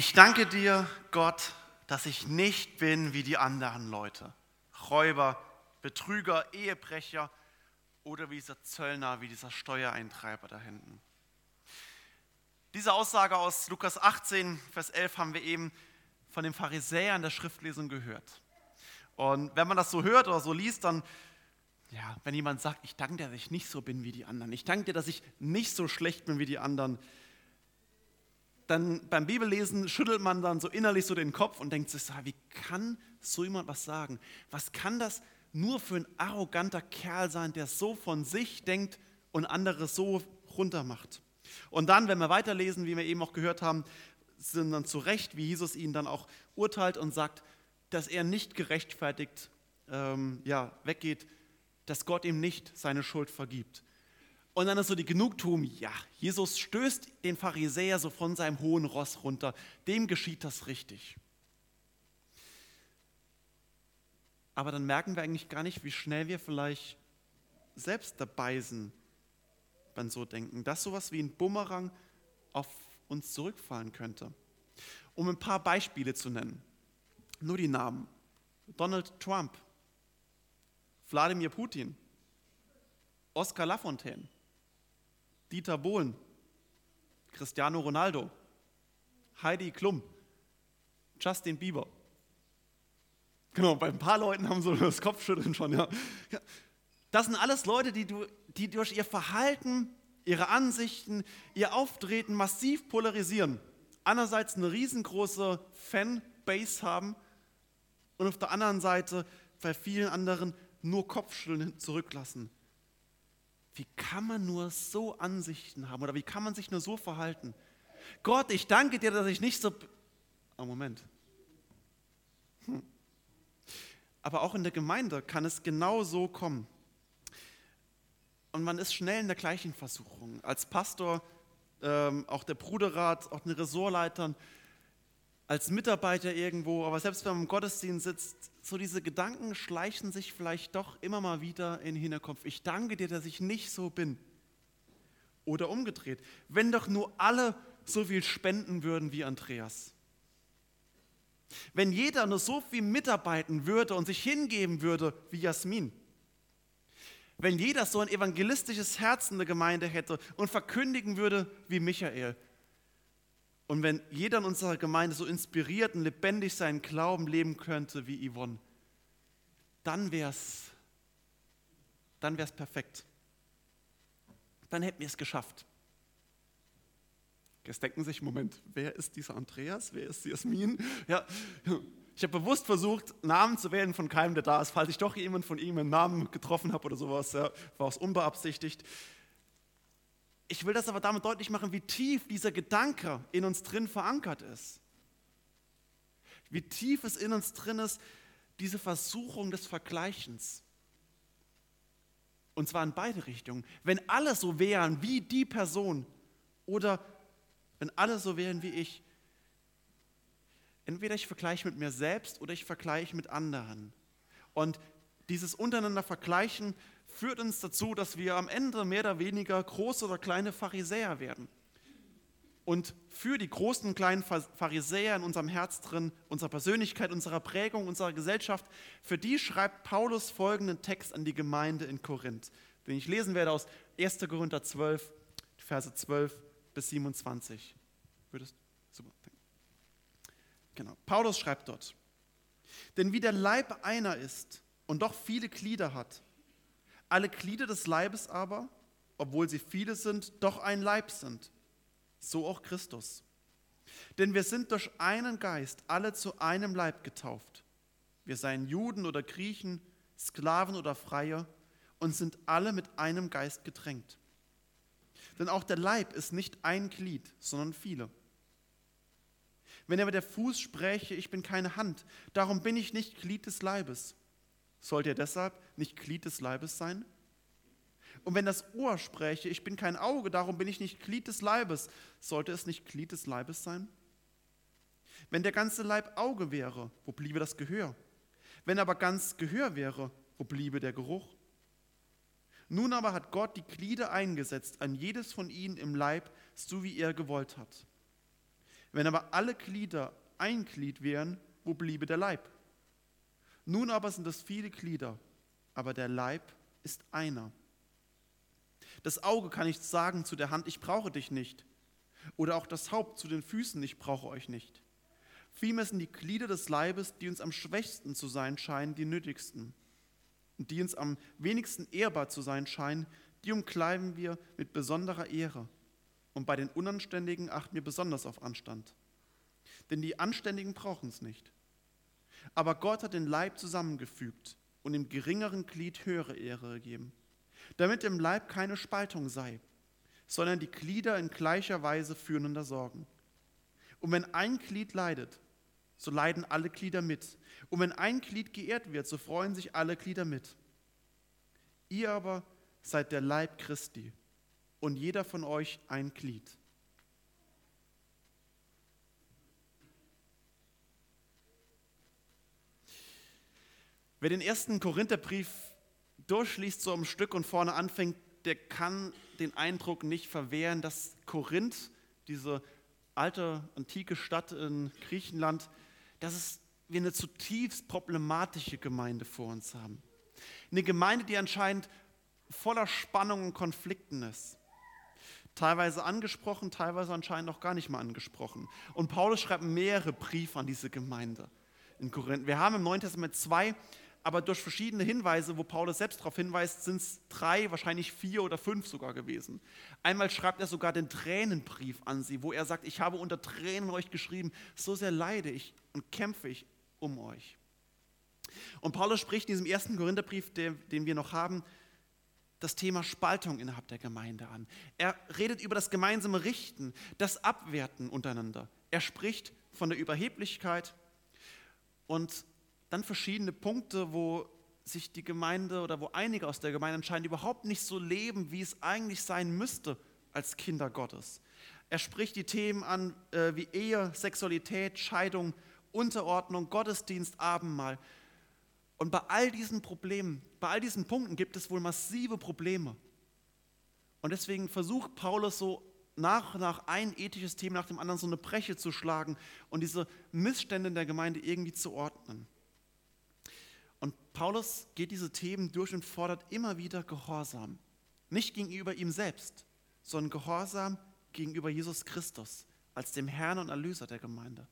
Ich danke dir, Gott, dass ich nicht bin wie die anderen Leute. Räuber, Betrüger, Ehebrecher oder wie dieser Zöllner, wie dieser Steuereintreiber da hinten. Diese Aussage aus Lukas 18, Vers 11 haben wir eben von den Pharisäern der Schriftlesung gehört. Und wenn man das so hört oder so liest, dann, ja, wenn jemand sagt, ich danke dir, dass ich nicht so bin wie die anderen, ich danke dir, dass ich nicht so schlecht bin wie die anderen, dann beim Bibellesen schüttelt man dann so innerlich so den Kopf und denkt sich, wie kann so jemand was sagen? Was kann das nur für ein arroganter Kerl sein, der so von sich denkt und andere so runtermacht? Und dann, wenn wir weiterlesen, wie wir eben auch gehört haben, sind dann zu Recht, wie Jesus ihn dann auch urteilt und sagt, dass er nicht gerechtfertigt ähm, ja, weggeht, dass Gott ihm nicht seine Schuld vergibt. Und dann ist so die Genugtuung, ja, Jesus stößt den Pharisäer so von seinem hohen Ross runter. Dem geschieht das richtig. Aber dann merken wir eigentlich gar nicht, wie schnell wir vielleicht selbst dabei sind beim so denken, dass sowas wie ein Bumerang auf uns zurückfallen könnte. Um ein paar Beispiele zu nennen, nur die Namen. Donald Trump, Wladimir Putin, Oskar Lafontaine, Dieter Bohlen, Cristiano Ronaldo, Heidi Klum, Justin Bieber. Genau, bei ein paar Leuten haben so das Kopfschütteln schon, ja. Das sind alles Leute, die, du, die durch ihr Verhalten, ihre Ansichten, ihr Auftreten massiv polarisieren. Einerseits eine riesengroße Fanbase haben und auf der anderen Seite bei vielen anderen nur Kopfschütteln zurücklassen. Wie kann man nur so Ansichten haben oder wie kann man sich nur so verhalten? Gott, ich danke dir, dass ich nicht so... Oh, Moment. Hm. Aber auch in der Gemeinde kann es genau so kommen. Und man ist schnell in der gleichen Versuchung. Als Pastor, ähm, auch der Bruderrat, auch den Ressortleitern, als Mitarbeiter irgendwo, aber selbst wenn man im Gottesdienst sitzt, so diese Gedanken schleichen sich vielleicht doch immer mal wieder in den Hinterkopf. Ich danke dir, dass ich nicht so bin. Oder umgedreht, wenn doch nur alle so viel spenden würden wie Andreas. Wenn jeder nur so viel mitarbeiten würde und sich hingeben würde wie Jasmin. Wenn jeder so ein evangelistisches Herz in der Gemeinde hätte und verkündigen würde wie Michael. Und wenn jeder in unserer Gemeinde so inspiriert und lebendig seinen Glauben leben könnte wie Yvonne, dann wäre es dann wär's perfekt. Dann hätten wir es geschafft. Jetzt denken sich, Moment, wer ist dieser Andreas? Wer ist Jasmin? Ja, ich habe bewusst versucht, Namen zu wählen von keinem, der da ist. Falls ich doch jemand von ihm einen Namen getroffen habe oder sowas, ja, war es unbeabsichtigt. Ich will das aber damit deutlich machen, wie tief dieser Gedanke in uns drin verankert ist. Wie tief es in uns drin ist, diese Versuchung des Vergleichens. Und zwar in beide Richtungen. Wenn alle so wären wie die Person oder wenn alle so wären wie ich, entweder ich vergleiche mit mir selbst oder ich vergleiche mit anderen. Und dieses untereinander Vergleichen führt uns dazu, dass wir am Ende mehr oder weniger große oder kleine Pharisäer werden. Und für die großen und kleinen Pharisäer in unserem Herz drin, unserer Persönlichkeit, unserer Prägung, unserer Gesellschaft, für die schreibt Paulus folgenden Text an die Gemeinde in Korinth, den ich lesen werde aus 1. Korinther 12, Verse 12 bis 27. Würdest super. Genau. Paulus schreibt dort: Denn wie der Leib einer ist und doch viele Glieder hat, alle Glieder des Leibes aber, obwohl sie viele sind, doch ein Leib sind, so auch Christus. Denn wir sind durch einen Geist alle zu einem Leib getauft. Wir seien Juden oder Griechen, Sklaven oder Freie und sind alle mit einem Geist getränkt. Denn auch der Leib ist nicht ein Glied, sondern viele. Wenn aber der Fuß spräche, ich bin keine Hand, darum bin ich nicht Glied des Leibes, sollte er deshalb nicht Glied des Leibes sein? Und wenn das Ohr spräche, ich bin kein Auge, darum bin ich nicht Glied des Leibes, sollte es nicht Glied des Leibes sein? Wenn der ganze Leib Auge wäre, wo bliebe das Gehör? Wenn aber ganz Gehör wäre, wo bliebe der Geruch? Nun aber hat Gott die Glieder eingesetzt an jedes von ihnen im Leib, so wie er gewollt hat. Wenn aber alle Glieder ein Glied wären, wo bliebe der Leib? Nun aber sind es viele Glieder, aber der Leib ist einer. Das Auge kann nicht sagen zu der Hand, ich brauche dich nicht. Oder auch das Haupt zu den Füßen, ich brauche euch nicht. Vielmehr sind die Glieder des Leibes, die uns am schwächsten zu sein scheinen, die nötigsten. Und die uns am wenigsten ehrbar zu sein scheinen, die umkleiden wir mit besonderer Ehre. Und bei den Unanständigen achten wir besonders auf Anstand. Denn die Anständigen brauchen es nicht. Aber Gott hat den Leib zusammengefügt und dem geringeren Glied höhere Ehre gegeben, damit im Leib keine Spaltung sei, sondern die Glieder in gleicher Weise füreinander sorgen. Und wenn ein Glied leidet, so leiden alle Glieder mit. Und wenn ein Glied geehrt wird, so freuen sich alle Glieder mit. Ihr aber seid der Leib Christi und jeder von euch ein Glied. Wer den ersten Korintherbrief durchliest, so am Stück und vorne anfängt, der kann den Eindruck nicht verwehren, dass Korinth, diese alte, antike Stadt in Griechenland, dass es wir eine zutiefst problematische Gemeinde vor uns haben. Eine Gemeinde, die anscheinend voller Spannungen und Konflikten ist. Teilweise angesprochen, teilweise anscheinend auch gar nicht mal angesprochen. Und Paulus schreibt mehrere Briefe an diese Gemeinde in Korinth. Wir haben im Neuen Testament zwei aber durch verschiedene Hinweise, wo Paulus selbst darauf hinweist, sind es drei, wahrscheinlich vier oder fünf sogar gewesen. Einmal schreibt er sogar den Tränenbrief an sie, wo er sagt, ich habe unter Tränen euch geschrieben, so sehr leide ich und kämpfe ich um euch. Und Paulus spricht in diesem ersten Korintherbrief, den, den wir noch haben, das Thema Spaltung innerhalb der Gemeinde an. Er redet über das gemeinsame Richten, das Abwerten untereinander. Er spricht von der Überheblichkeit und dann verschiedene Punkte, wo sich die Gemeinde oder wo einige aus der Gemeinde anscheinend überhaupt nicht so leben, wie es eigentlich sein müsste als Kinder Gottes. Er spricht die Themen an äh, wie Ehe, Sexualität, Scheidung, Unterordnung, Gottesdienst, Abendmahl. Und bei all diesen Problemen, bei all diesen Punkten gibt es wohl massive Probleme. Und deswegen versucht Paulus so nach und nach ein ethisches Thema nach dem anderen so eine Breche zu schlagen und diese Missstände in der Gemeinde irgendwie zu ordnen. Und Paulus geht diese Themen durch und fordert immer wieder Gehorsam. Nicht gegenüber ihm selbst, sondern Gehorsam gegenüber Jesus Christus als dem Herrn und Erlöser der Gemeinde.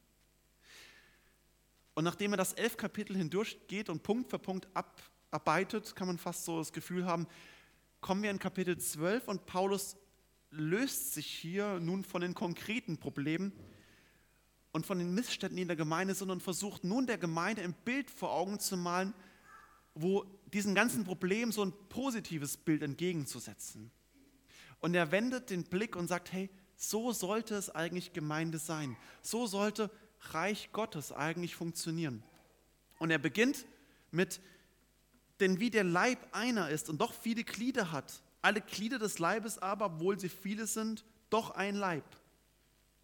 Und nachdem er das elf Kapitel hindurchgeht und Punkt für Punkt abarbeitet, kann man fast so das Gefühl haben, kommen wir in Kapitel 12 und Paulus löst sich hier nun von den konkreten Problemen und von den Missständen in der Gemeinde, sondern versucht nun der Gemeinde ein Bild vor Augen zu malen, wo diesen ganzen Problemen so ein positives Bild entgegenzusetzen. Und er wendet den Blick und sagt, hey, so sollte es eigentlich Gemeinde sein. So sollte Reich Gottes eigentlich funktionieren. Und er beginnt mit, denn wie der Leib einer ist und doch viele Glieder hat, alle Glieder des Leibes aber, obwohl sie viele sind, doch ein Leib,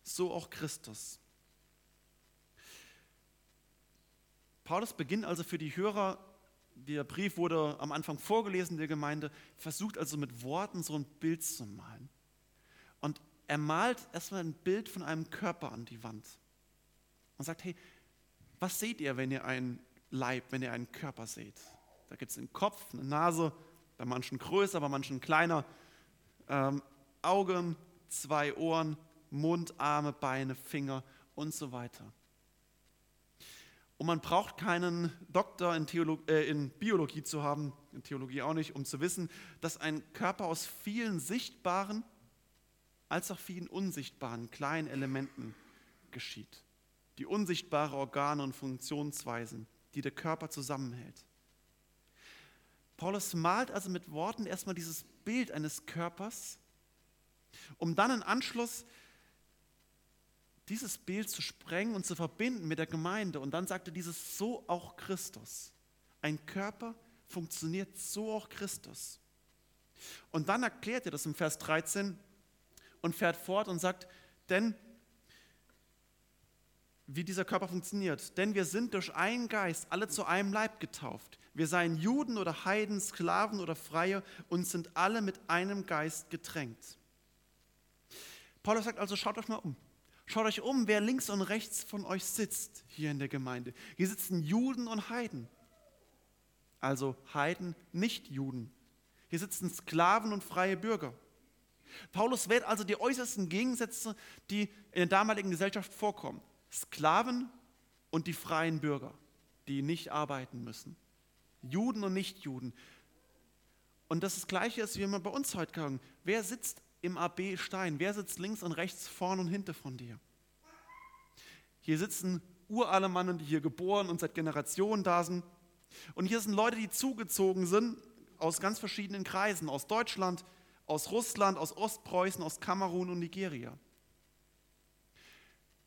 so auch Christus. Paulus beginnt also für die Hörer, der Brief wurde am Anfang vorgelesen der Gemeinde, versucht also mit Worten so ein Bild zu malen. Und er malt erstmal ein Bild von einem Körper an die Wand und sagt, hey, was seht ihr, wenn ihr einen Leib, wenn ihr einen Körper seht? Da gibt es einen Kopf, eine Nase, bei manchen größer, bei manchen kleiner, ähm, Augen, zwei Ohren, Mund, Arme, Beine, Finger und so weiter. Und man braucht keinen Doktor in, äh, in Biologie zu haben, in Theologie auch nicht, um zu wissen, dass ein Körper aus vielen sichtbaren als auch vielen unsichtbaren kleinen Elementen geschieht. Die unsichtbaren Organe und Funktionsweisen, die der Körper zusammenhält. Paulus malt also mit Worten erstmal dieses Bild eines Körpers, um dann im Anschluss dieses Bild zu sprengen und zu verbinden mit der Gemeinde. Und dann sagte dieses so auch Christus. Ein Körper funktioniert so auch Christus. Und dann erklärt er das im Vers 13 und fährt fort und sagt, denn wie dieser Körper funktioniert. Denn wir sind durch einen Geist alle zu einem Leib getauft. Wir seien Juden oder Heiden, Sklaven oder Freie und sind alle mit einem Geist getränkt. Paulus sagt also, schaut euch mal um. Schaut euch um, wer links und rechts von euch sitzt hier in der Gemeinde. Hier sitzen Juden und Heiden. Also Heiden, nicht Juden. Hier sitzen Sklaven und freie Bürger. Paulus wählt also die äußersten Gegensätze, die in der damaligen Gesellschaft vorkommen. Sklaven und die freien Bürger, die nicht arbeiten müssen. Juden und Nichtjuden. Und das, ist das Gleiche wie wir bei uns heute gucken. Wer sitzt im AB Stein? Wer sitzt links und rechts, vorne und hinter von dir? Hier sitzen Uralemannen, die hier geboren und seit Generationen da sind. Und hier sind Leute, die zugezogen sind aus ganz verschiedenen Kreisen, aus Deutschland, aus Russland, aus Ostpreußen, aus Kamerun und Nigeria.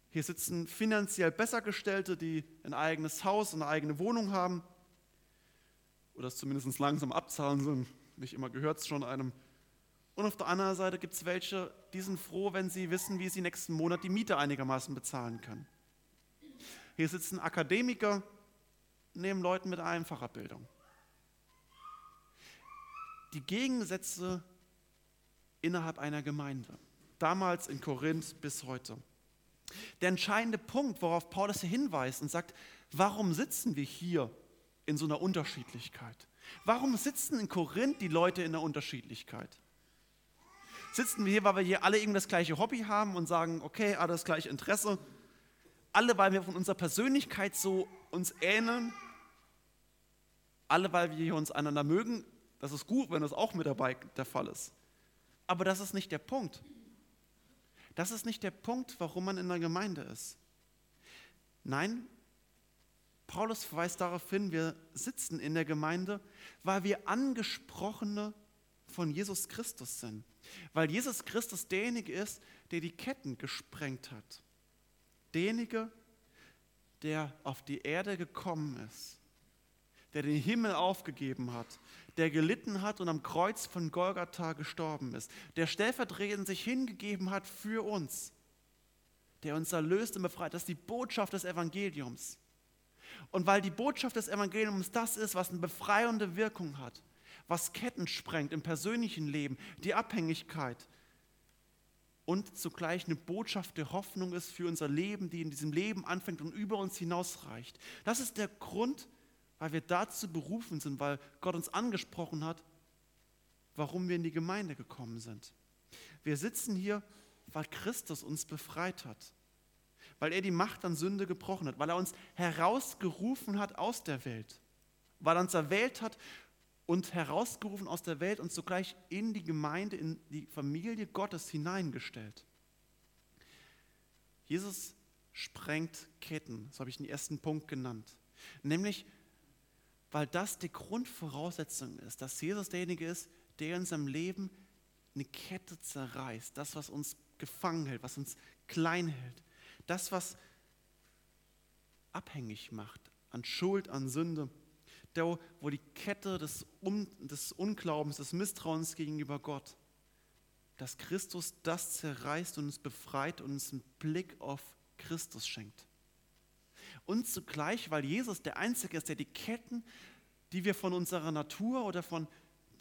Hier sitzen finanziell Bessergestellte, die ein eigenes Haus und eine eigene Wohnung haben oder es zumindest langsam abzahlen sind. Nicht immer gehört es schon einem. Und auf der anderen Seite gibt es welche, die sind froh, wenn sie wissen, wie sie nächsten Monat die Miete einigermaßen bezahlen können. Hier sitzen Akademiker neben Leuten mit einfacher Bildung. Die Gegensätze innerhalb einer Gemeinde, damals in Korinth bis heute. Der entscheidende Punkt, worauf Paulus hier hinweist und sagt, warum sitzen wir hier in so einer Unterschiedlichkeit? Warum sitzen in Korinth die Leute in der Unterschiedlichkeit? Sitzen wir hier, weil wir hier alle irgendwie das gleiche Hobby haben und sagen, okay, alle das gleiche Interesse? Alle, weil wir von unserer Persönlichkeit so uns ähneln? Alle, weil wir uns einander mögen? Das ist gut, wenn das auch mit dabei der Fall ist. Aber das ist nicht der Punkt. Das ist nicht der Punkt, warum man in der Gemeinde ist. Nein, Paulus verweist darauf hin, wir sitzen in der Gemeinde, weil wir Angesprochene von Jesus Christus sind. Weil Jesus Christus derjenige ist, der die Ketten gesprengt hat. Derjenige, der auf die Erde gekommen ist. Der den Himmel aufgegeben hat. Der gelitten hat und am Kreuz von Golgatha gestorben ist. Der stellvertretend sich hingegeben hat für uns. Der uns erlöst und befreit. Das ist die Botschaft des Evangeliums. Und weil die Botschaft des Evangeliums das ist, was eine befreiende Wirkung hat, was Ketten sprengt im persönlichen Leben, die Abhängigkeit und zugleich eine Botschaft der Hoffnung ist für unser Leben, die in diesem Leben anfängt und über uns hinausreicht. Das ist der Grund, weil wir dazu berufen sind, weil Gott uns angesprochen hat, warum wir in die Gemeinde gekommen sind. Wir sitzen hier, weil Christus uns befreit hat weil er die Macht an Sünde gebrochen hat, weil er uns herausgerufen hat aus der Welt, weil er uns erwählt hat und herausgerufen aus der Welt und zugleich in die Gemeinde, in die Familie Gottes hineingestellt. Jesus sprengt Ketten, so habe ich den ersten Punkt genannt. Nämlich, weil das die Grundvoraussetzung ist, dass Jesus derjenige ist, der in seinem Leben eine Kette zerreißt, das, was uns gefangen hält, was uns klein hält, das, was abhängig macht an Schuld, an Sünde, da, wo die Kette des, Un des Unglaubens, des Misstrauens gegenüber Gott, dass Christus das zerreißt und uns befreit und uns einen Blick auf Christus schenkt. Und zugleich, weil Jesus der Einzige ist, der die Ketten, die wir von unserer Natur oder von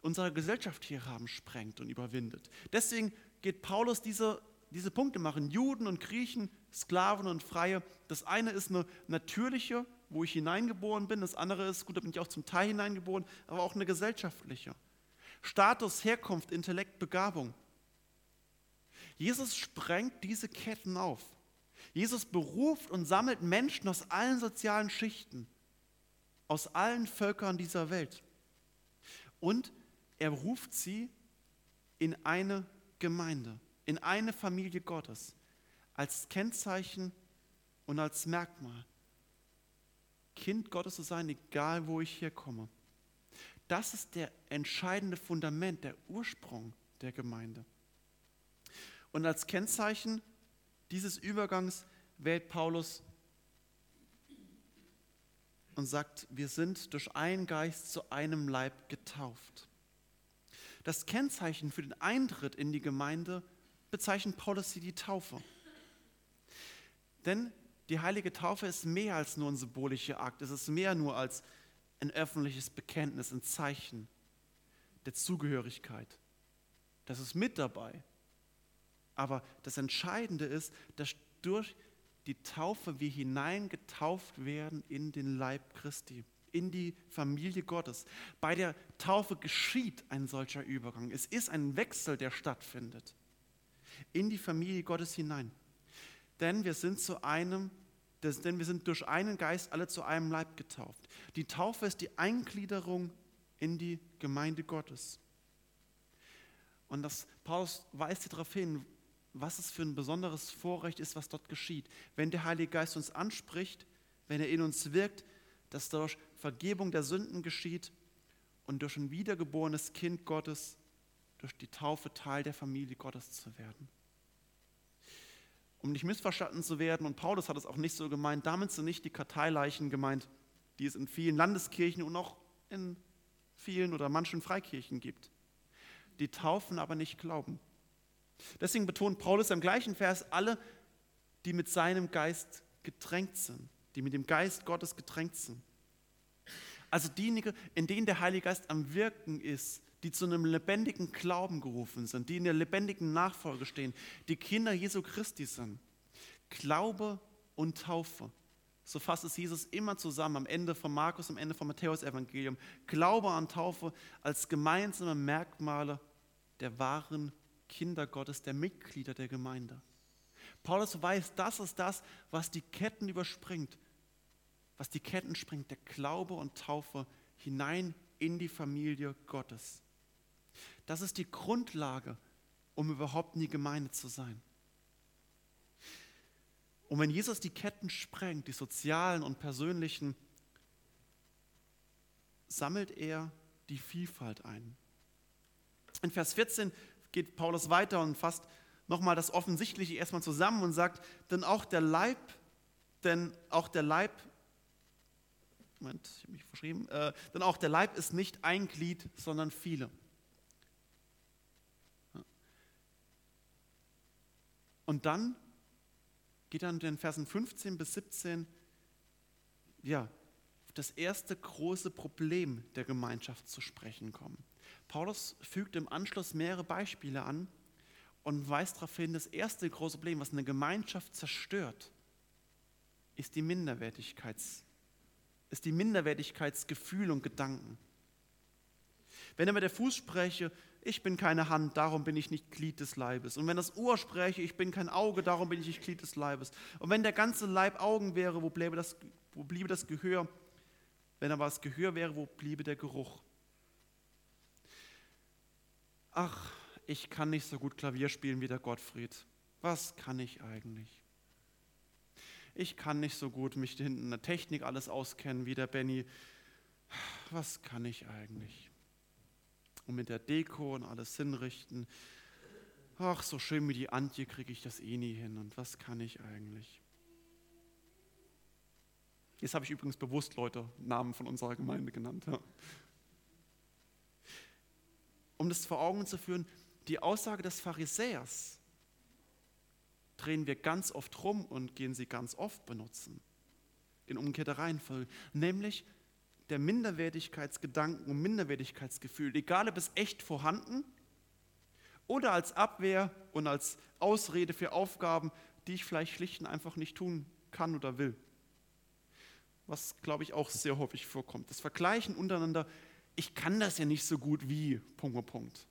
unserer Gesellschaft hier haben, sprengt und überwindet. Deswegen geht Paulus diese, diese Punkte machen. Juden und Griechen, Sklaven und Freie. Das eine ist eine natürliche, wo ich hineingeboren bin. Das andere ist, gut, da bin ich auch zum Teil hineingeboren, aber auch eine gesellschaftliche. Status, Herkunft, Intellekt, Begabung. Jesus sprengt diese Ketten auf. Jesus beruft und sammelt Menschen aus allen sozialen Schichten, aus allen Völkern dieser Welt. Und er ruft sie in eine Gemeinde, in eine Familie Gottes als Kennzeichen und als Merkmal. Kind Gottes zu sein, egal wo ich herkomme. Das ist der entscheidende Fundament, der Ursprung der Gemeinde. Und als Kennzeichen dieses Übergangs wählt Paulus und sagt, wir sind durch einen Geist zu einem Leib getauft. Das Kennzeichen für den Eintritt in die Gemeinde bezeichnet Paulus wie die Taufe. Denn die heilige Taufe ist mehr als nur ein symbolischer Akt. Es ist mehr nur als ein öffentliches Bekenntnis, ein Zeichen der Zugehörigkeit. Das ist mit dabei. Aber das Entscheidende ist, dass durch die Taufe wir hineingetauft werden in den Leib Christi, in die Familie Gottes. Bei der Taufe geschieht ein solcher Übergang. Es ist ein Wechsel, der stattfindet. In die Familie Gottes hinein. Denn wir sind zu einem, denn wir sind durch einen Geist alle zu einem Leib getauft. Die Taufe ist die Eingliederung in die Gemeinde Gottes. Und das Paulus weist hier darauf hin, was es für ein besonderes Vorrecht ist, was dort geschieht. Wenn der Heilige Geist uns anspricht, wenn er in uns wirkt, dass durch Vergebung der Sünden geschieht und durch ein wiedergeborenes Kind Gottes, durch die Taufe Teil der Familie Gottes zu werden. Um nicht missverstanden zu werden, und Paulus hat es auch nicht so gemeint, damit sind nicht die Karteileichen gemeint, die es in vielen Landeskirchen und auch in vielen oder manchen Freikirchen gibt. Die taufen aber nicht glauben. Deswegen betont Paulus im gleichen Vers alle, die mit seinem Geist getränkt sind, die mit dem Geist Gottes getränkt sind. Also diejenigen, in denen der Heilige Geist am Wirken ist, die zu einem lebendigen Glauben gerufen sind, die in der lebendigen Nachfolge stehen, die Kinder Jesu Christi sind. Glaube und Taufe. So fasst es Jesus immer zusammen am Ende von Markus, am Ende vom Matthäus-Evangelium. Glaube und Taufe als gemeinsame Merkmale der wahren Kinder Gottes, der Mitglieder der Gemeinde. Paulus weiß, das ist das, was die Ketten überspringt, was die Ketten springt, der Glaube und Taufe hinein in die Familie Gottes. Das ist die Grundlage, um überhaupt in die Gemeinde zu sein. Und wenn Jesus die Ketten sprengt, die sozialen und persönlichen, sammelt er die Vielfalt ein. In Vers 14 geht Paulus weiter und fasst nochmal das Offensichtliche erstmal zusammen und sagt, denn auch der Leib, denn auch der Leib, Moment, ich habe mich verschrieben, äh, denn auch der Leib ist nicht ein Glied, sondern viele. Und dann geht er in den Versen 15 bis 17, ja, das erste große Problem der Gemeinschaft zu sprechen kommen. Paulus fügt im Anschluss mehrere Beispiele an und weist darauf hin, das erste große Problem, was eine Gemeinschaft zerstört, ist die Minderwertigkeits, ist die Minderwertigkeitsgefühl und Gedanken. Wenn er mit der Fuß spreche, ich bin keine Hand, darum bin ich nicht Glied des Leibes. Und wenn das Ohr spreche, ich bin kein Auge, darum bin ich nicht Glied des Leibes. Und wenn der ganze Leib Augen wäre, wo bliebe das, wo bliebe das Gehör? Wenn aber das Gehör wäre, wo bliebe der Geruch? ach, ich kann nicht so gut Klavier spielen wie der Gottfried. Was kann ich eigentlich? Ich kann nicht so gut mich hinten in der Technik alles auskennen wie der Benny. Was kann ich eigentlich? Und mit der Deko und alles hinrichten. Ach, so schön wie die Antje kriege ich das eh nie hin. Und was kann ich eigentlich? Jetzt habe ich übrigens bewusst Leute, Namen von unserer Gemeinde genannt. Ja um das vor Augen zu führen, die Aussage des Pharisäers drehen wir ganz oft rum und gehen sie ganz oft benutzen. In umgekehrter Reihenfolge. Nämlich der Minderwertigkeitsgedanken und Minderwertigkeitsgefühl, egal ob es echt vorhanden oder als Abwehr und als Ausrede für Aufgaben, die ich vielleicht schlicht und einfach nicht tun kann oder will. Was, glaube ich, auch sehr häufig vorkommt. Das Vergleichen untereinander ich kann das ja nicht so gut wie, Punkt, Punkt.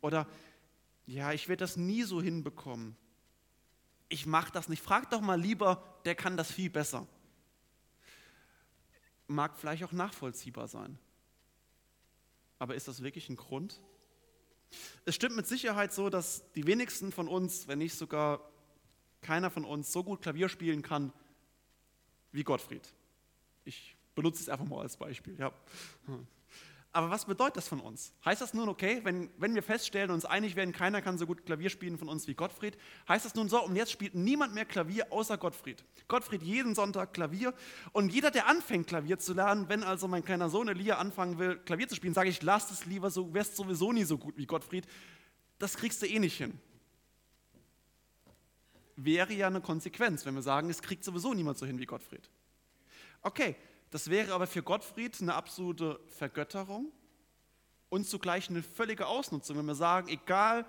Oder, ja, ich werde das nie so hinbekommen. Ich mache das nicht. Frag doch mal lieber, der kann das viel besser. Mag vielleicht auch nachvollziehbar sein. Aber ist das wirklich ein Grund? Es stimmt mit Sicherheit so, dass die wenigsten von uns, wenn nicht sogar keiner von uns, so gut Klavier spielen kann wie Gottfried. Ich benutze es einfach mal als Beispiel. Ja. Aber was bedeutet das von uns? Heißt das nun, okay, wenn, wenn wir feststellen und uns einig werden, keiner kann so gut Klavier spielen von uns wie Gottfried, heißt das nun so, und jetzt spielt niemand mehr Klavier außer Gottfried. Gottfried jeden Sonntag Klavier und jeder, der anfängt Klavier zu lernen, wenn also mein kleiner Sohn Elia anfangen will, Klavier zu spielen, sage ich, lass es lieber so, wirst sowieso nie so gut wie Gottfried, das kriegst du eh nicht hin. Wäre ja eine Konsequenz, wenn wir sagen, es kriegt sowieso niemand so hin wie Gottfried. Okay, das wäre aber für Gottfried eine absolute Vergötterung und zugleich eine völlige Ausnutzung, wenn wir sagen, egal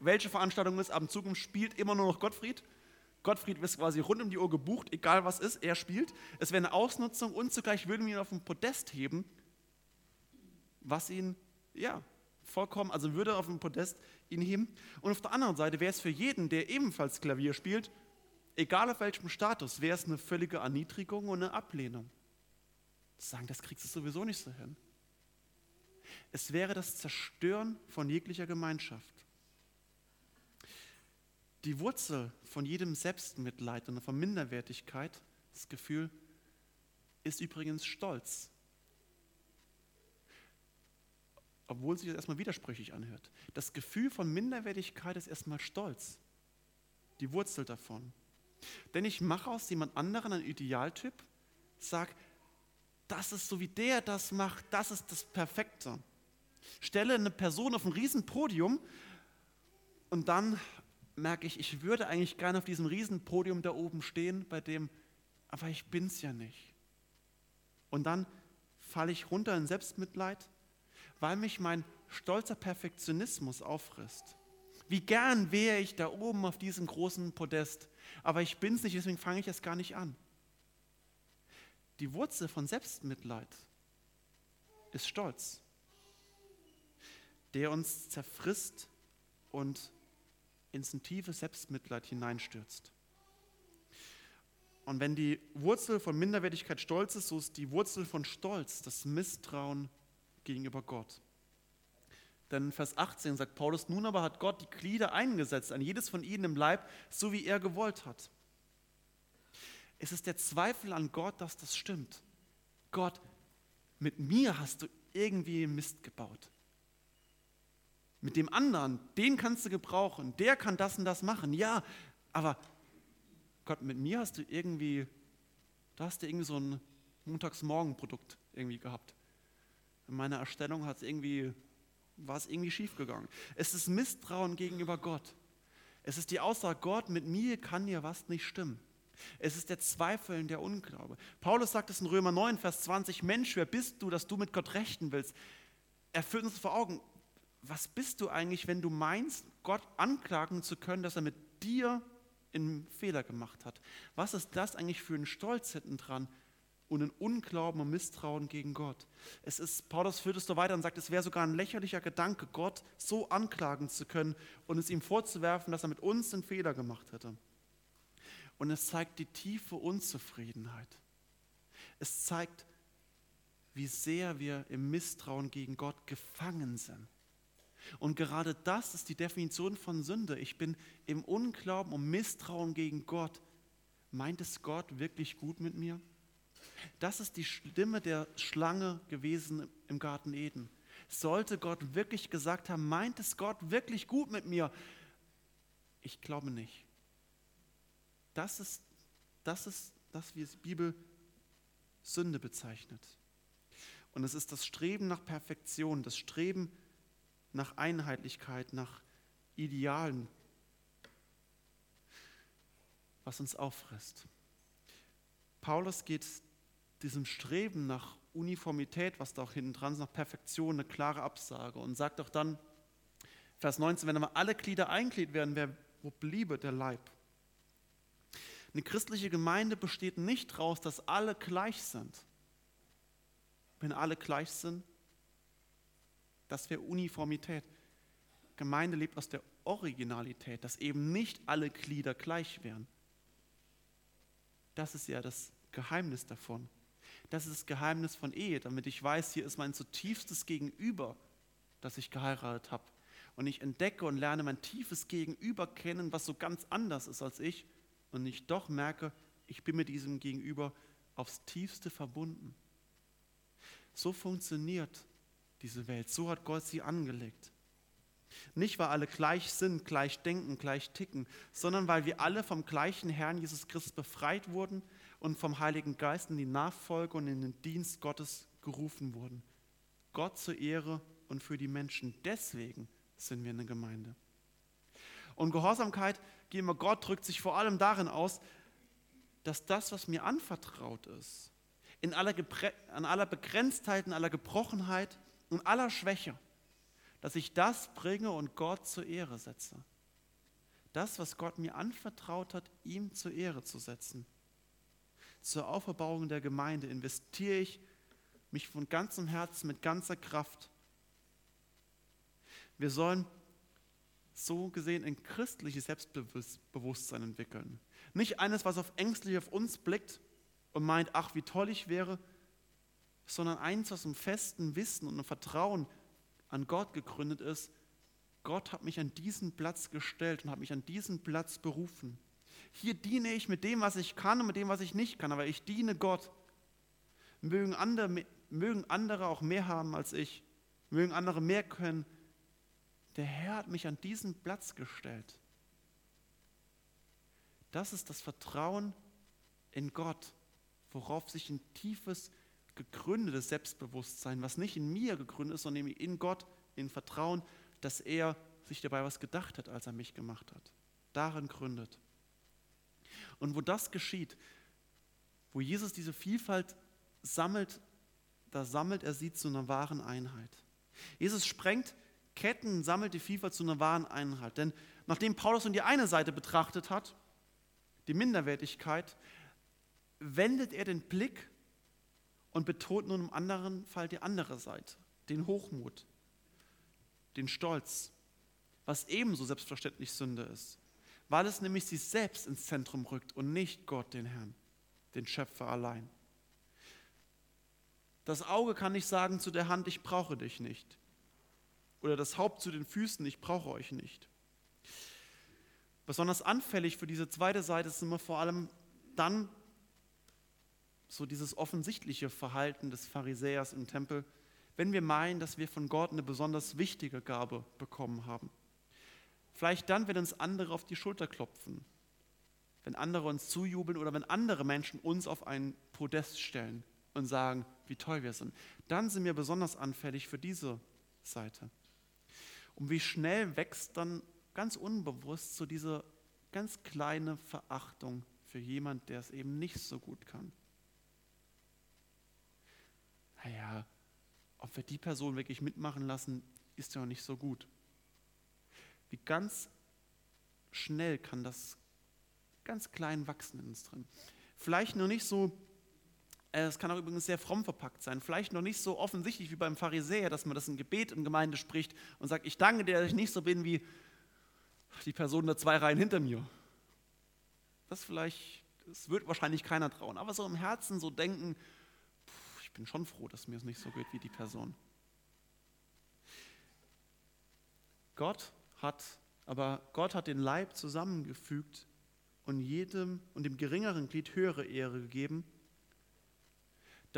welche Veranstaltung es ist, in Zukunft spielt immer nur noch Gottfried. Gottfried ist quasi rund um die Uhr gebucht, egal was ist, er spielt. Es wäre eine Ausnutzung und zugleich würden wir ihn auf ein Podest heben, was ihn, ja, vollkommen, also würde auf ein Podest ihn heben. Und auf der anderen Seite wäre es für jeden, der ebenfalls Klavier spielt, egal auf welchem Status, wäre es eine völlige Erniedrigung und eine Ablehnung. Zu sagen, das kriegst du sowieso nicht so hin. Es wäre das Zerstören von jeglicher Gemeinschaft. Die Wurzel von jedem Selbstmitleid und von Minderwertigkeit, das Gefühl, ist übrigens Stolz. Obwohl sich das erstmal widersprüchlich anhört. Das Gefühl von Minderwertigkeit ist erstmal Stolz. Die Wurzel davon. Denn ich mache aus jemand anderen einen Idealtyp, sage, das ist so wie der das macht, das ist das Perfekte. Stelle eine Person auf ein Riesenpodium und dann merke ich, ich würde eigentlich gerne auf diesem Riesenpodium da oben stehen, bei dem, aber ich bin es ja nicht. Und dann falle ich runter in Selbstmitleid, weil mich mein stolzer Perfektionismus auffrisst. Wie gern wäre ich da oben auf diesem großen Podest, aber ich bin es nicht, deswegen fange ich es gar nicht an. Die Wurzel von Selbstmitleid ist Stolz, der uns zerfrisst und ins tiefe Selbstmitleid hineinstürzt. Und wenn die Wurzel von Minderwertigkeit Stolz ist, so ist die Wurzel von Stolz das Misstrauen gegenüber Gott. Denn Vers 18 sagt Paulus, nun aber hat Gott die Glieder eingesetzt, an jedes von ihnen im Leib, so wie er gewollt hat. Es ist der Zweifel an Gott, dass das stimmt. Gott, mit mir hast du irgendwie Mist gebaut. Mit dem anderen, den kannst du gebrauchen, der kann das und das machen. Ja, aber Gott, mit mir hast du irgendwie, da hast du irgendwie so ein Montagsmorgenprodukt irgendwie gehabt. In meiner Erstellung hat es irgendwie, war es irgendwie schiefgegangen. Es ist Misstrauen gegenüber Gott. Es ist die Aussage, Gott, mit mir kann dir was nicht stimmen. Es ist der Zweifel der Unglaube. Paulus sagt es in Römer 9, Vers 20, Mensch, wer bist du, dass du mit Gott rechten willst? Er führt uns vor Augen, was bist du eigentlich, wenn du meinst, Gott anklagen zu können, dass er mit dir einen Fehler gemacht hat? Was ist das eigentlich für ein Stolz hinten dran und ein Unglauben und Misstrauen gegen Gott? Es ist, Paulus führt es so weiter und sagt, es wäre sogar ein lächerlicher Gedanke, Gott so anklagen zu können und es ihm vorzuwerfen, dass er mit uns einen Fehler gemacht hätte. Und es zeigt die tiefe Unzufriedenheit. Es zeigt, wie sehr wir im Misstrauen gegen Gott gefangen sind. Und gerade das ist die Definition von Sünde. Ich bin im Unglauben und Misstrauen gegen Gott. Meint es Gott wirklich gut mit mir? Das ist die Stimme der Schlange gewesen im Garten Eden. Sollte Gott wirklich gesagt haben, meint es Gott wirklich gut mit mir? Ich glaube nicht. Das ist das, ist das wie es Bibel Sünde bezeichnet. Und es ist das Streben nach Perfektion, das Streben nach nach Einheitlichkeit, nach Idealen, was uns auffrisst. Paulus geht diesem Streben nach Uniformität, was da auch hinten dran ist, nach Perfektion, eine klare Absage und sagt auch dann, Vers 19, wenn aber alle Glieder einglied werden, wer, wo bliebe der Leib? Eine christliche Gemeinde besteht nicht daraus, dass alle gleich sind. Wenn alle gleich sind, das wäre Uniformität. Gemeinde lebt aus der Originalität, dass eben nicht alle Glieder gleich wären. Das ist ja das Geheimnis davon. Das ist das Geheimnis von Ehe, damit ich weiß, hier ist mein zutiefstes Gegenüber, das ich geheiratet habe. Und ich entdecke und lerne mein tiefes Gegenüber kennen, was so ganz anders ist als ich. Und ich doch merke, ich bin mit diesem Gegenüber aufs tiefste verbunden. So funktioniert diese Welt. So hat Gott sie angelegt. Nicht, weil alle gleich sind, gleich denken, gleich ticken, sondern weil wir alle vom gleichen Herrn Jesus Christus befreit wurden und vom Heiligen Geist in die Nachfolge und in den Dienst Gottes gerufen wurden. Gott zur Ehre und für die Menschen. Deswegen sind wir eine Gemeinde. Und Gehorsamkeit gegenüber Gott drückt sich vor allem darin aus, dass das, was mir anvertraut ist, in aller, an aller Begrenztheit, in aller Gebrochenheit, und aller Schwäche, dass ich das bringe und Gott zur Ehre setze. das, was Gott mir anvertraut hat, ihm zur Ehre zu setzen. Zur Auferbauung der Gemeinde investiere ich mich von ganzem Herzen, mit ganzer Kraft. Wir sollen so gesehen ein christliches Selbstbewusstsein entwickeln. Nicht eines, was auf ängstlich auf uns blickt und meint, ach, wie toll ich wäre, sondern eins, was im festen Wissen und im Vertrauen an Gott gegründet ist. Gott hat mich an diesen Platz gestellt und hat mich an diesen Platz berufen. Hier diene ich mit dem, was ich kann und mit dem, was ich nicht kann, aber ich diene Gott. Mögen andere, mögen andere auch mehr haben als ich, mögen andere mehr können. Der Herr hat mich an diesen Platz gestellt. Das ist das Vertrauen in Gott, worauf sich ein tiefes, gegründetes Selbstbewusstsein, was nicht in mir gegründet ist, sondern in Gott, in Vertrauen, dass er sich dabei was gedacht hat, als er mich gemacht hat. Darin gründet. Und wo das geschieht, wo Jesus diese Vielfalt sammelt, da sammelt er sie zu einer wahren Einheit. Jesus sprengt Ketten, sammelt die Vielfalt zu einer wahren Einheit. Denn nachdem Paulus nun die eine Seite betrachtet hat, die Minderwertigkeit, wendet er den Blick und betont nun im anderen Fall die andere Seite, den Hochmut, den Stolz, was ebenso selbstverständlich Sünde ist, weil es nämlich sich selbst ins Zentrum rückt und nicht Gott, den Herrn, den Schöpfer allein. Das Auge kann nicht sagen zu der Hand, ich brauche dich nicht. Oder das Haupt zu den Füßen, ich brauche euch nicht. Besonders anfällig für diese zweite Seite sind wir vor allem dann so dieses offensichtliche Verhalten des Pharisäers im Tempel, wenn wir meinen, dass wir von Gott eine besonders wichtige Gabe bekommen haben. Vielleicht dann, wenn uns andere auf die Schulter klopfen, wenn andere uns zujubeln oder wenn andere Menschen uns auf ein Podest stellen und sagen, wie toll wir sind. Dann sind wir besonders anfällig für diese Seite. Und wie schnell wächst dann ganz unbewusst so diese ganz kleine Verachtung für jemand, der es eben nicht so gut kann. Naja, ob wir die Person wirklich mitmachen lassen, ist ja auch nicht so gut. Wie ganz schnell kann das ganz klein wachsen in uns drin. Vielleicht noch nicht so, es kann auch übrigens sehr fromm verpackt sein, vielleicht noch nicht so offensichtlich wie beim Pharisäer, dass man das in Gebet in Gemeinde spricht und sagt, ich danke dir, dass ich nicht so bin wie die Person da zwei Reihen hinter mir. Das vielleicht, das wird wahrscheinlich keiner trauen, aber so im Herzen so denken, pff, ich bin schon froh, dass mir es nicht so geht wie die Person. Gott hat, aber Gott hat den Leib zusammengefügt und jedem und dem geringeren Glied höhere Ehre gegeben,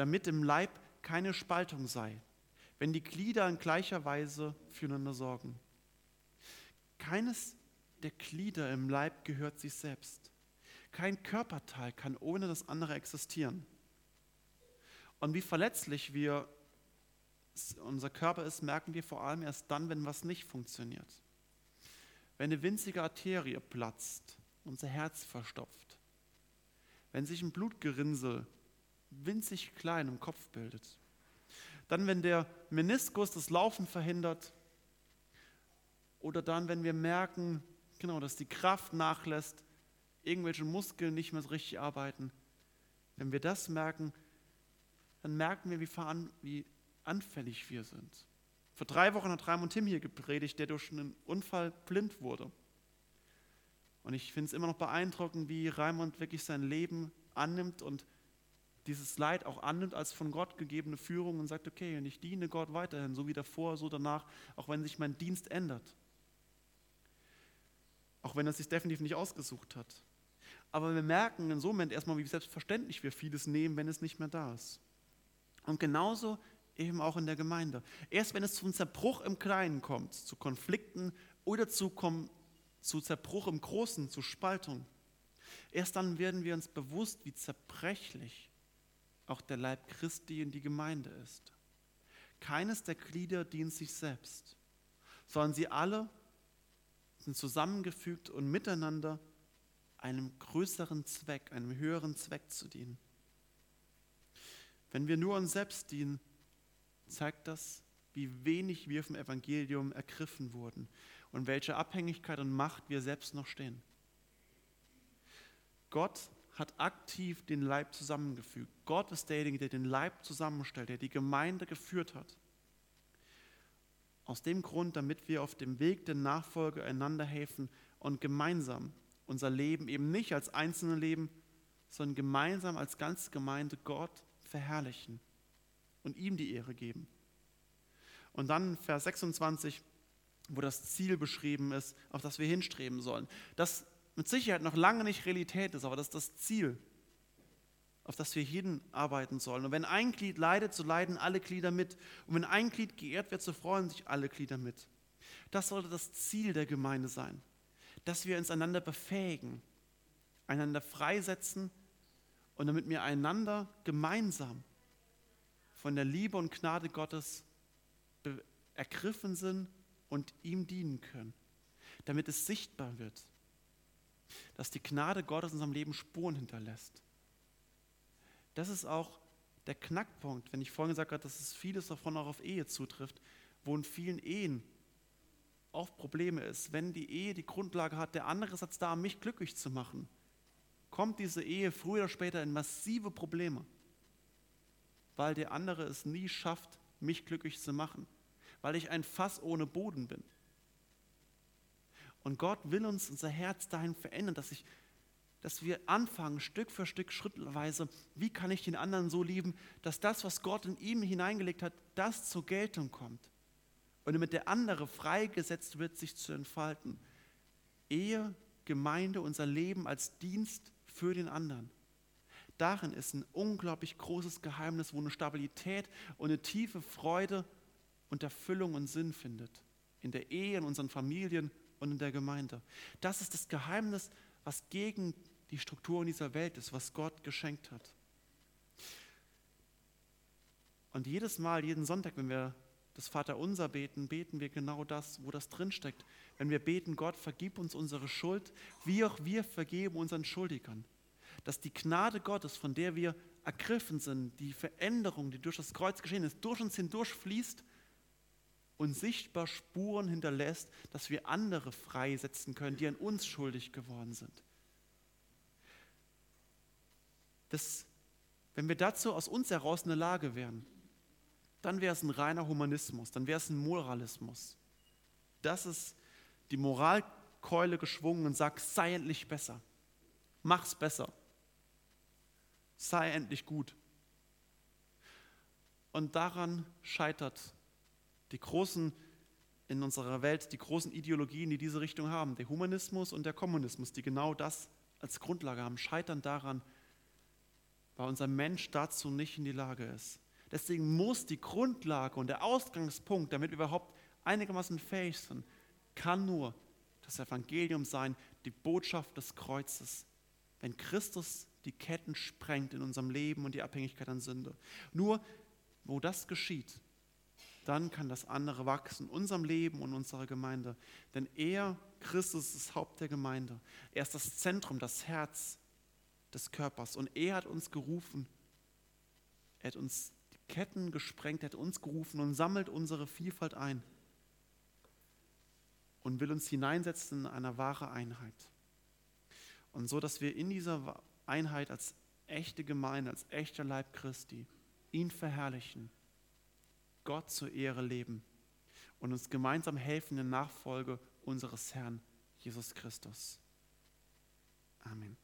damit im Leib keine Spaltung sei, wenn die Glieder in gleicher Weise füreinander sorgen. Keines der Glieder im Leib gehört sich selbst. Kein Körperteil kann ohne das andere existieren. Und wie verletzlich wir unser Körper ist, merken wir vor allem erst dann, wenn was nicht funktioniert. Wenn eine winzige Arterie platzt, unser Herz verstopft, wenn sich ein Blutgerinnsel winzig klein im Kopf bildet, dann, wenn der Meniskus das Laufen verhindert, oder dann, wenn wir merken, Genau, dass die Kraft nachlässt, irgendwelche Muskeln nicht mehr so richtig arbeiten. Wenn wir das merken, dann merken wir, wie, wie anfällig wir sind. Vor drei Wochen hat Raimund Tim hier gepredigt, der durch einen Unfall blind wurde. Und ich finde es immer noch beeindruckend, wie Raimund wirklich sein Leben annimmt und dieses Leid auch annimmt als von Gott gegebene Führung und sagt, okay, und ich diene Gott weiterhin, so wie davor, so danach, auch wenn sich mein Dienst ändert. Auch wenn er sich definitiv nicht ausgesucht hat. Aber wir merken in so einem Moment erstmal, wie selbstverständlich wir vieles nehmen, wenn es nicht mehr da ist. Und genauso eben auch in der Gemeinde. Erst wenn es zum Zerbruch im Kleinen kommt, zu Konflikten oder zu, zu Zerbruch im Großen, zu Spaltung, erst dann werden wir uns bewusst, wie zerbrechlich auch der Leib Christi in die Gemeinde ist. Keines der Glieder dient sich selbst, sondern sie alle sind zusammengefügt und miteinander einem größeren Zweck, einem höheren Zweck zu dienen. Wenn wir nur uns selbst dienen, zeigt das, wie wenig wir vom Evangelium ergriffen wurden und welche Abhängigkeit und Macht wir selbst noch stehen. Gott hat aktiv den Leib zusammengefügt. Gott ist derjenige, der den Leib zusammenstellt, der die Gemeinde geführt hat. Aus dem Grund, damit wir auf dem Weg der Nachfolge einander helfen und gemeinsam unser Leben eben nicht als einzelne leben, sondern gemeinsam als ganze Gemeinde Gott verherrlichen und ihm die Ehre geben. Und dann Vers 26, wo das Ziel beschrieben ist, auf das wir hinstreben sollen. Das mit Sicherheit noch lange nicht Realität ist, aber das ist das Ziel, auf das wir hinarbeiten sollen. Und wenn ein Glied leidet, so leiden alle Glieder mit. Und wenn ein Glied geehrt wird, so freuen sich alle Glieder mit. Das sollte das Ziel der Gemeinde sein, dass wir uns einander befähigen, einander freisetzen und damit wir einander gemeinsam von der Liebe und Gnade Gottes ergriffen sind und ihm dienen können, damit es sichtbar wird, dass die Gnade Gottes in unserem Leben Spuren hinterlässt. Das ist auch der Knackpunkt, wenn ich vorhin gesagt habe, dass es vieles davon auch auf Ehe zutrifft, wo in vielen Ehen oft Probleme ist. Wenn die Ehe die Grundlage hat, der andere ist da, mich glücklich zu machen, kommt diese Ehe früher oder später in massive Probleme, weil der andere es nie schafft, mich glücklich zu machen, weil ich ein Fass ohne Boden bin. Und Gott will uns unser Herz dahin verändern, dass, ich, dass wir anfangen, Stück für Stück, schrittweise, wie kann ich den anderen so lieben, dass das, was Gott in ihm hineingelegt hat, das zur Geltung kommt. Und damit der andere freigesetzt wird, sich zu entfalten. Ehe, Gemeinde, unser Leben als Dienst für den anderen. Darin ist ein unglaublich großes Geheimnis, wo eine Stabilität und eine tiefe Freude und Erfüllung und Sinn findet. In der Ehe, in unseren Familien und in der Gemeinde. Das ist das Geheimnis, was gegen die Strukturen dieser Welt ist, was Gott geschenkt hat. Und jedes Mal, jeden Sonntag, wenn wir das Vaterunser beten, beten wir genau das, wo das drinsteckt. Wenn wir beten, Gott, vergib uns unsere Schuld, wie auch wir vergeben unseren Schuldigern. Dass die Gnade Gottes, von der wir ergriffen sind, die Veränderung, die durch das Kreuz geschehen ist, durch uns hindurch fließt und sichtbar Spuren hinterlässt, dass wir andere freisetzen können, die an uns schuldig geworden sind. Das, wenn wir dazu aus uns heraus in der Lage wären, dann wäre es ein reiner Humanismus, dann wäre es ein Moralismus. Das ist die Moralkeule geschwungen und sagt, sei endlich besser, mach's besser, sei endlich gut. Und daran scheitert die großen in unserer Welt, die großen Ideologien, die diese Richtung haben, der Humanismus und der Kommunismus, die genau das als Grundlage haben, scheitern daran, weil unser Mensch dazu nicht in die Lage ist. Deswegen muss die Grundlage und der Ausgangspunkt, damit wir überhaupt einigermaßen fähig sind, kann nur das Evangelium sein, die Botschaft des Kreuzes. Wenn Christus die Ketten sprengt in unserem Leben und die Abhängigkeit an Sünde. Nur wo das geschieht, dann kann das andere wachsen unserem Leben und unserer Gemeinde. Denn er, Christus, ist das Haupt der Gemeinde. Er ist das Zentrum, das Herz des Körpers. Und er hat uns gerufen. Er hat uns die Ketten gesprengt, er hat uns gerufen und sammelt unsere Vielfalt ein. Und will uns hineinsetzen in eine wahre Einheit. Und so, dass wir in dieser Einheit als echte Gemeinde, als echter Leib Christi ihn verherrlichen Gott zur Ehre leben und uns gemeinsam helfen in Nachfolge unseres Herrn Jesus Christus. Amen.